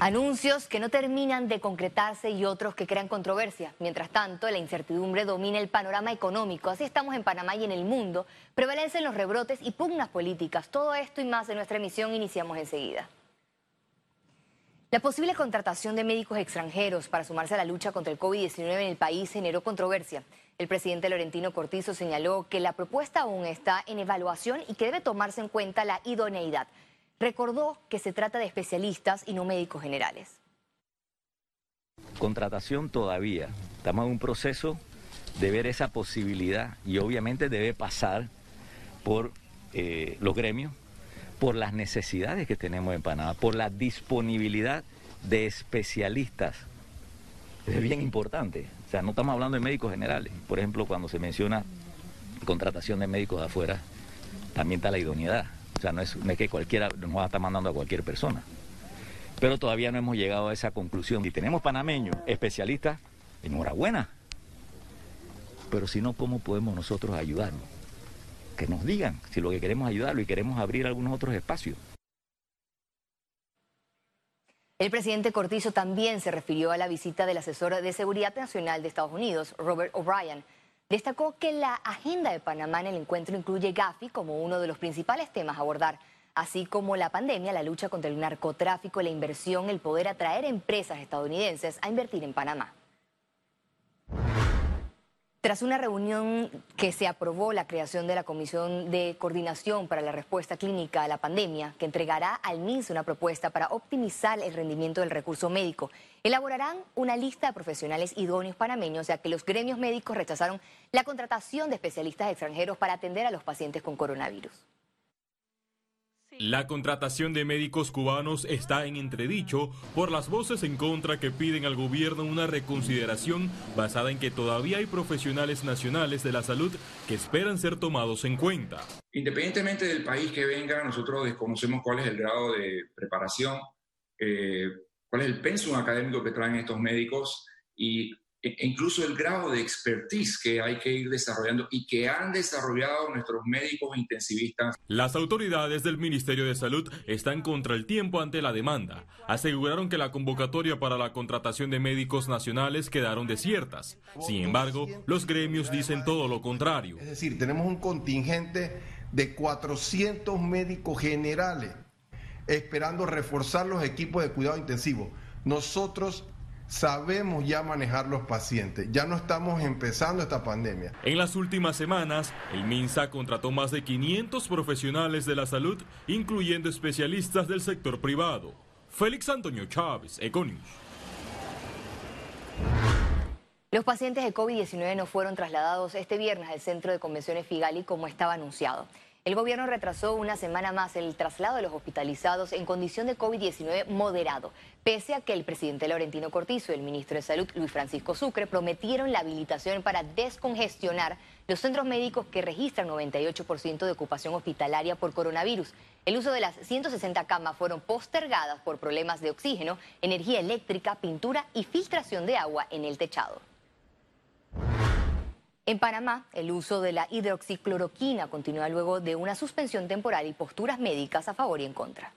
Anuncios que no terminan de concretarse y otros que crean controversia. Mientras tanto, la incertidumbre domina el panorama económico. Así estamos en Panamá y en el mundo. Prevalecen los rebrotes y pugnas políticas. Todo esto y más en nuestra emisión iniciamos enseguida. La posible contratación de médicos extranjeros para sumarse a la lucha contra el COVID-19 en el país generó controversia. El presidente Laurentino Cortizo señaló que la propuesta aún está en evaluación y que debe tomarse en cuenta la idoneidad recordó que se trata de especialistas y no médicos generales. Contratación todavía. Estamos en un proceso de ver esa posibilidad y obviamente debe pasar por eh, los gremios, por las necesidades que tenemos en Panamá, por la disponibilidad de especialistas. Es bien importante. O sea, no estamos hablando de médicos generales. Por ejemplo, cuando se menciona contratación de médicos de afuera, también está la idoneidad. O sea, no es, que cualquiera nos va a estar mandando a cualquier persona. Pero todavía no hemos llegado a esa conclusión. Y tenemos panameños, especialistas, enhorabuena. Pero si no, ¿cómo podemos nosotros ayudarnos? Que nos digan si lo que queremos es ayudarlo y queremos abrir algunos otros espacios. El presidente Cortizo también se refirió a la visita del asesor de Seguridad Nacional de Estados Unidos, Robert O'Brien. Destacó que la agenda de Panamá en el encuentro incluye Gafi como uno de los principales temas a abordar, así como la pandemia, la lucha contra el narcotráfico, la inversión, el poder atraer empresas estadounidenses a invertir en Panamá. Tras una reunión que se aprobó la creación de la Comisión de Coordinación para la Respuesta Clínica a la Pandemia, que entregará al MINS una propuesta para optimizar el rendimiento del recurso médico, elaborarán una lista de profesionales idóneos panameños, ya que los gremios médicos rechazaron la contratación de especialistas extranjeros para atender a los pacientes con coronavirus. La contratación de médicos cubanos está en entredicho por las voces en contra que piden al gobierno una reconsideración basada en que todavía hay profesionales nacionales de la salud que esperan ser tomados en cuenta. Independientemente del país que venga, nosotros desconocemos cuál es el grado de preparación, eh, cuál es el pensum académico que traen estos médicos y e incluso el grado de expertise que hay que ir desarrollando y que han desarrollado nuestros médicos intensivistas. Las autoridades del Ministerio de Salud están contra el tiempo ante la demanda. Aseguraron que la convocatoria para la contratación de médicos nacionales quedaron desiertas. Sin embargo, los gremios dicen todo lo contrario. Es decir, tenemos un contingente de 400 médicos generales esperando reforzar los equipos de cuidado intensivo. Nosotros sabemos ya manejar los pacientes. Ya no estamos empezando esta pandemia. En las últimas semanas, el MINSA contrató más de 500 profesionales de la salud, incluyendo especialistas del sector privado. Félix Antonio Chávez, Econius. Los pacientes de COVID-19 no fueron trasladados este viernes al centro de convenciones Figali como estaba anunciado. El gobierno retrasó una semana más el traslado de los hospitalizados en condición de COVID-19 moderado, pese a que el presidente Laurentino Cortizo y el ministro de Salud Luis Francisco Sucre prometieron la habilitación para descongestionar los centros médicos que registran 98% de ocupación hospitalaria por coronavirus. El uso de las 160 camas fueron postergadas por problemas de oxígeno, energía eléctrica, pintura y filtración de agua en el techado. En Panamá, el uso de la hidroxicloroquina continúa luego de una suspensión temporal y posturas médicas a favor y en contra.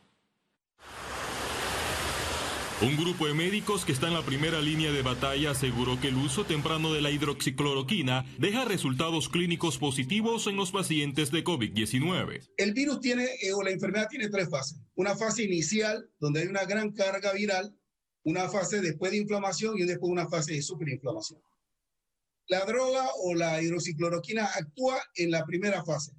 Un grupo de médicos que está en la primera línea de batalla aseguró que el uso temprano de la hidroxicloroquina deja resultados clínicos positivos en los pacientes de COVID-19. El virus tiene, eh, o la enfermedad tiene tres fases. Una fase inicial, donde hay una gran carga viral, una fase después de inflamación y después una fase de superinflamación. La droga o la hidroxicloroquina actúa en la primera fase.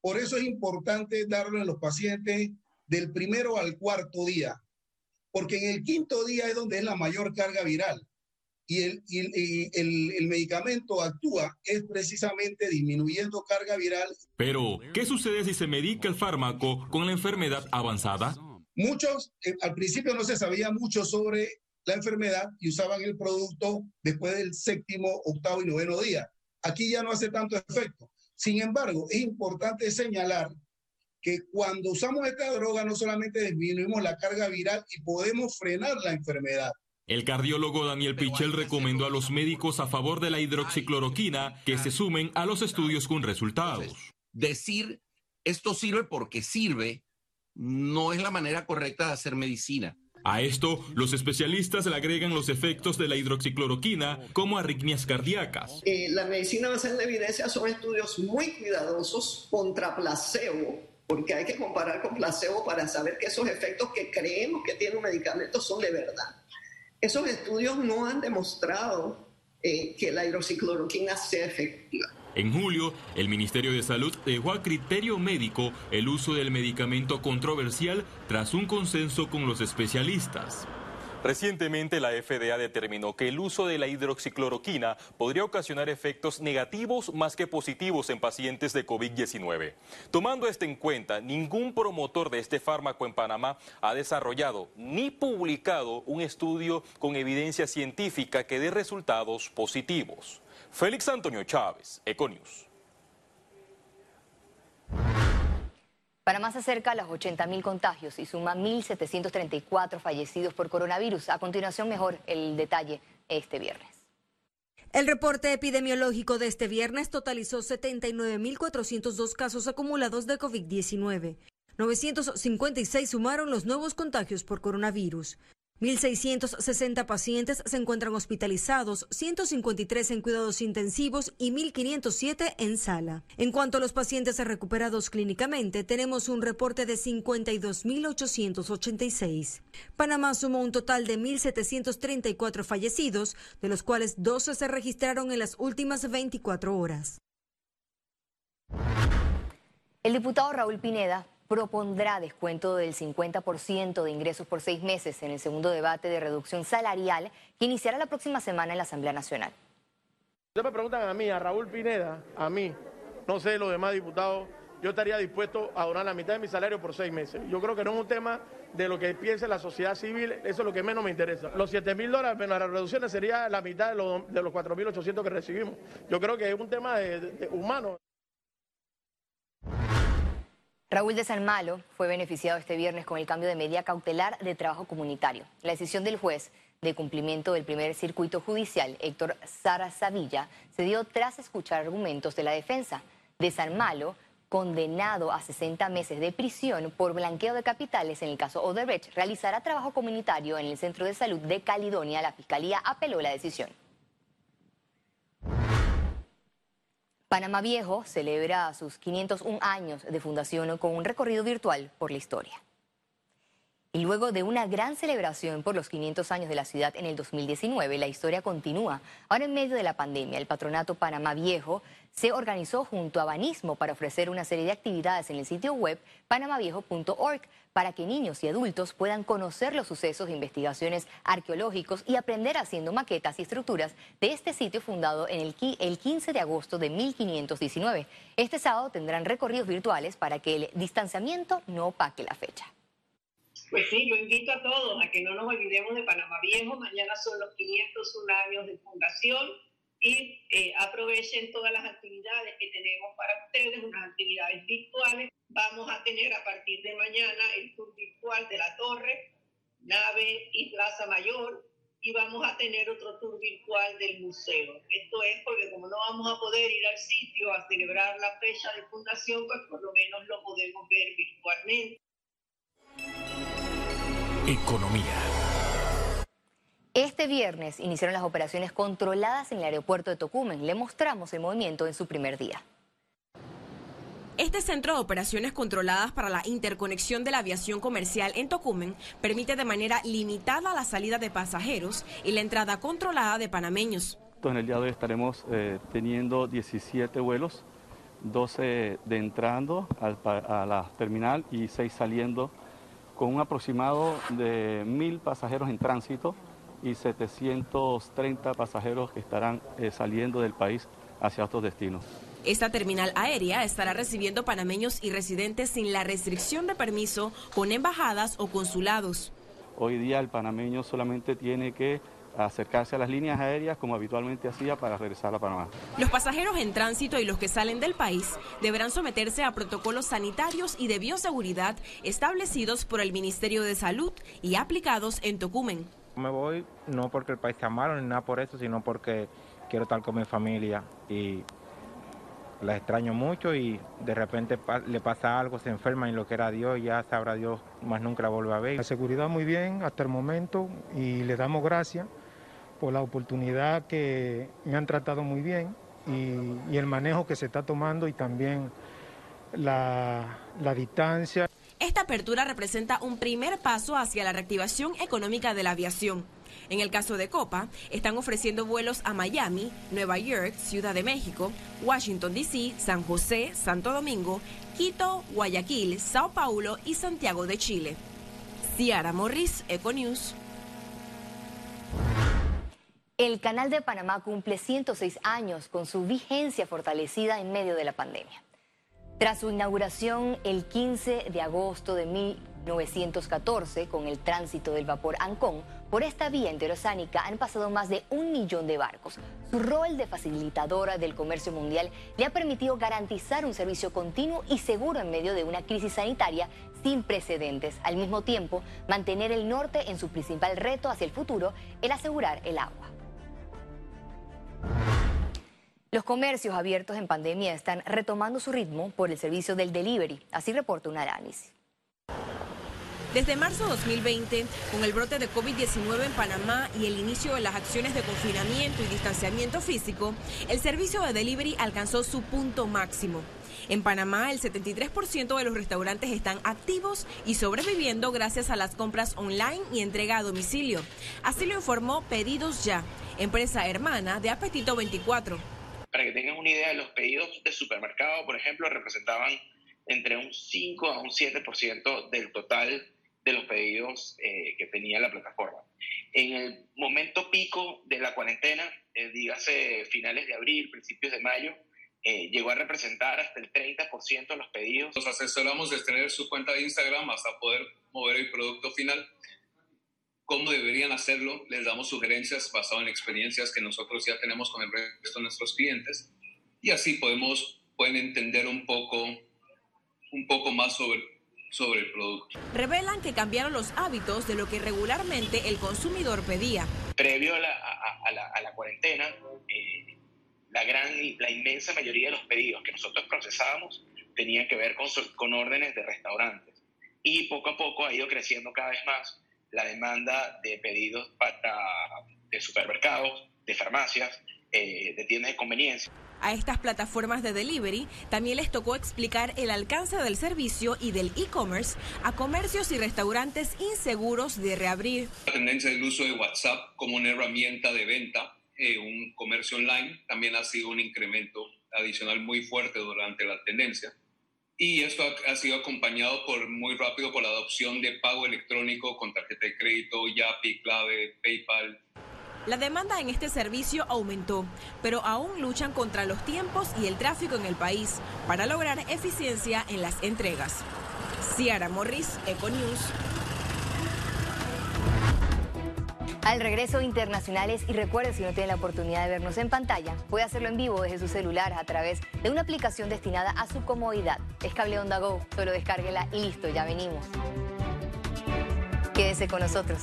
Por eso es importante darle a los pacientes del primero al cuarto día, porque en el quinto día es donde es la mayor carga viral y el, el, medicamento actúa es precisamente disminuyendo carga viral. Pero, ¿qué sucede si se medica el fármaco con la enfermedad avanzada? Muchos, eh, al principio no se sabía mucho sobre la enfermedad y usaban el producto después del séptimo, octavo y noveno día. Aquí ya no hace tanto efecto. Sin embargo, es importante señalar que cuando usamos esta droga no solamente disminuimos la carga viral y podemos frenar la enfermedad. El cardiólogo Daniel Pichel recomendó a los médicos a favor de la hidroxicloroquina que se sumen a los estudios con resultados. Decir esto sirve porque sirve no es la manera correcta de hacer medicina. A esto, los especialistas le agregan los efectos de la hidroxicloroquina como arritmias cardíacas. Eh, la medicina basada en la evidencia son estudios muy cuidadosos contra placebo, porque hay que comparar con placebo para saber que esos efectos que creemos que tiene un medicamento son de verdad. Esos estudios no han demostrado eh, que la sea efectiva. En julio, el Ministerio de Salud dejó a criterio médico el uso del medicamento controversial tras un consenso con los especialistas. Recientemente la FDA determinó que el uso de la hidroxicloroquina podría ocasionar efectos negativos más que positivos en pacientes de COVID-19. Tomando esto en cuenta, ningún promotor de este fármaco en Panamá ha desarrollado ni publicado un estudio con evidencia científica que dé resultados positivos. Félix Antonio Chávez, Econius. Panamá se acerca a los 80.000 contagios y suma 1.734 fallecidos por coronavirus. A continuación, mejor el detalle este viernes. El reporte epidemiológico de este viernes totalizó 79.402 casos acumulados de COVID-19. 956 sumaron los nuevos contagios por coronavirus. 1.660 pacientes se encuentran hospitalizados, 153 en cuidados intensivos y 1.507 en sala. En cuanto a los pacientes recuperados clínicamente, tenemos un reporte de 52.886. Panamá sumó un total de 1.734 fallecidos, de los cuales 12 se registraron en las últimas 24 horas. El diputado Raúl Pineda propondrá descuento del 50% de ingresos por seis meses en el segundo debate de reducción salarial que iniciará la próxima semana en la Asamblea Nacional. Ustedes me preguntan a mí, a Raúl Pineda, a mí, no sé los demás diputados, yo estaría dispuesto a donar la mitad de mi salario por seis meses. Yo creo que no es un tema de lo que piense la sociedad civil, eso es lo que menos me interesa. Los 7 mil dólares menos las reducciones sería la mitad de los, de los 4.800 que recibimos. Yo creo que es un tema humano. Raúl de San Malo fue beneficiado este viernes con el cambio de medida cautelar de trabajo comunitario. La decisión del juez de cumplimiento del primer circuito judicial, Héctor Sara Savilla, se dio tras escuchar argumentos de la defensa. De San Malo, condenado a 60 meses de prisión por blanqueo de capitales en el caso Odebrecht, realizará trabajo comunitario en el Centro de Salud de Caledonia. La Fiscalía apeló la decisión. Panamá Viejo celebra sus 501 años de fundación con un recorrido virtual por la historia. Y luego de una gran celebración por los 500 años de la ciudad en el 2019, la historia continúa. Ahora en medio de la pandemia, el patronato Panamá Viejo se organizó junto a Banismo para ofrecer una serie de actividades en el sitio web panamaviejo.org para que niños y adultos puedan conocer los sucesos de investigaciones arqueológicos y aprender haciendo maquetas y estructuras de este sitio fundado en el, el 15 de agosto de 1519. Este sábado tendrán recorridos virtuales para que el distanciamiento no opaque la fecha. Pues sí, yo invito a todos a que no nos olvidemos de Panamá Viejo. Mañana son los 501 años de fundación y eh, aprovechen todas las actividades que tenemos para ustedes, unas actividades virtuales. Vamos a tener a partir de mañana el tour virtual de la torre, nave y plaza mayor y vamos a tener otro tour virtual del museo. Esto es porque como no vamos a poder ir al sitio a celebrar la fecha de fundación, pues por lo menos lo podemos ver virtualmente. Economía. Este viernes iniciaron las operaciones controladas en el aeropuerto de Tocumen. Le mostramos el movimiento en su primer día. Este centro de operaciones controladas para la interconexión de la aviación comercial en Tocumen permite de manera limitada la salida de pasajeros y la entrada controlada de panameños. En el día de hoy estaremos eh, teniendo 17 vuelos, 12 de entrando a la terminal y 6 saliendo con un aproximado de mil pasajeros en tránsito y 730 pasajeros que estarán eh, saliendo del país hacia otros destinos. Esta terminal aérea estará recibiendo panameños y residentes sin la restricción de permiso con embajadas o consulados. Hoy día el panameño solamente tiene que acercarse a las líneas aéreas como habitualmente hacía para regresar a Panamá. Los pasajeros en tránsito y los que salen del país deberán someterse a protocolos sanitarios y de bioseguridad establecidos por el Ministerio de Salud y aplicados en Tocumen. Me voy no porque el país está malo ni nada por eso, sino porque quiero estar con mi familia y la extraño mucho y de repente le pasa algo, se enferma y lo que era Dios, ya sabrá Dios, más nunca la vuelve a ver. La seguridad muy bien hasta el momento y le damos gracias por la oportunidad que me han tratado muy bien y, el manejo que se está tomando y también la, distancia. Esta apertura representa un primer paso hacia la reactivación económica de la aviación. En el caso de Copa, están ofreciendo vuelos a Miami, Nueva York, Ciudad de México, Washington, D.C., San José, Santo Domingo, Quito, Guayaquil, Sao Paulo y Santiago de Chile. Ciara Morris, Econews. El Canal de Panamá cumple 106 años con su vigencia fortalecida en medio de la pandemia. Tras su inauguración el 15 de agosto de 1914, con el tránsito del vapor Ancón, por esta vía interoceánica han pasado más de un millón de barcos. Su rol de facilitadora del comercio mundial le ha permitido garantizar un servicio continuo y seguro en medio de una crisis sanitaria sin precedentes. Al mismo tiempo, mantener el norte en su principal reto hacia el futuro, el asegurar el agua. Los comercios abiertos en pandemia están retomando su ritmo por el servicio del delivery, así reporta un análisis. Desde marzo de 2020, con el brote de COVID-19 en Panamá y el inicio de las acciones de confinamiento y distanciamiento físico, el servicio de delivery alcanzó su punto máximo. En Panamá, el 73% de los restaurantes están activos y sobreviviendo gracias a las compras online y entrega a domicilio. Así lo informó Pedidos Ya, empresa hermana de Apetito 24. Para que tengan una idea, los pedidos de supermercado, por ejemplo, representaban entre un 5 a un 7% del total de los pedidos eh, que tenía la plataforma. En el momento pico de la cuarentena, eh, dígase finales de abril, principios de mayo, eh, llegó a representar hasta el 30% de los pedidos. Los asesoramos de tener su cuenta de Instagram hasta poder mover el producto final. ¿Cómo deberían hacerlo? Les damos sugerencias basadas en experiencias que nosotros ya tenemos con el resto de nuestros clientes y así podemos, pueden entender un poco, un poco más sobre, sobre el producto. Revelan que cambiaron los hábitos de lo que regularmente el consumidor pedía. Previo a la, a, la, cuarentena, eh, la, gran, la inmensa mayoría de los pedidos que nosotros procesábamos tenían que ver con, con órdenes de restaurantes. Y poco a poco ha ido creciendo cada vez más la demanda de pedidos para, de supermercados, de farmacias, eh, de tiendas de conveniencia. A estas plataformas de delivery también les tocó explicar el alcance del servicio y del e-commerce a comercios y restaurantes inseguros de reabrir. La tendencia del uso de WhatsApp como una herramienta de venta, eh, un comercio online, también ha sido un incremento adicional muy fuerte durante la tendencia. Y esto ha, sido acompañado por muy rápido por la adopción de pago electrónico con tarjeta de crédito, Yapi, Clave, PayPal. La demanda en este servicio aumentó, pero aún luchan contra los tiempos y el tráfico en el país para lograr eficiencia en las entregas. Ciara Morris, Econews. Al regreso internacionales y recuerde si no tiene la oportunidad de vernos en pantalla, puede hacerlo en vivo desde su celular a través de una aplicación destinada a su comodidad. Es Cable Onda Go, solo descárguela y listo, ya venimos. Quédese con nosotros.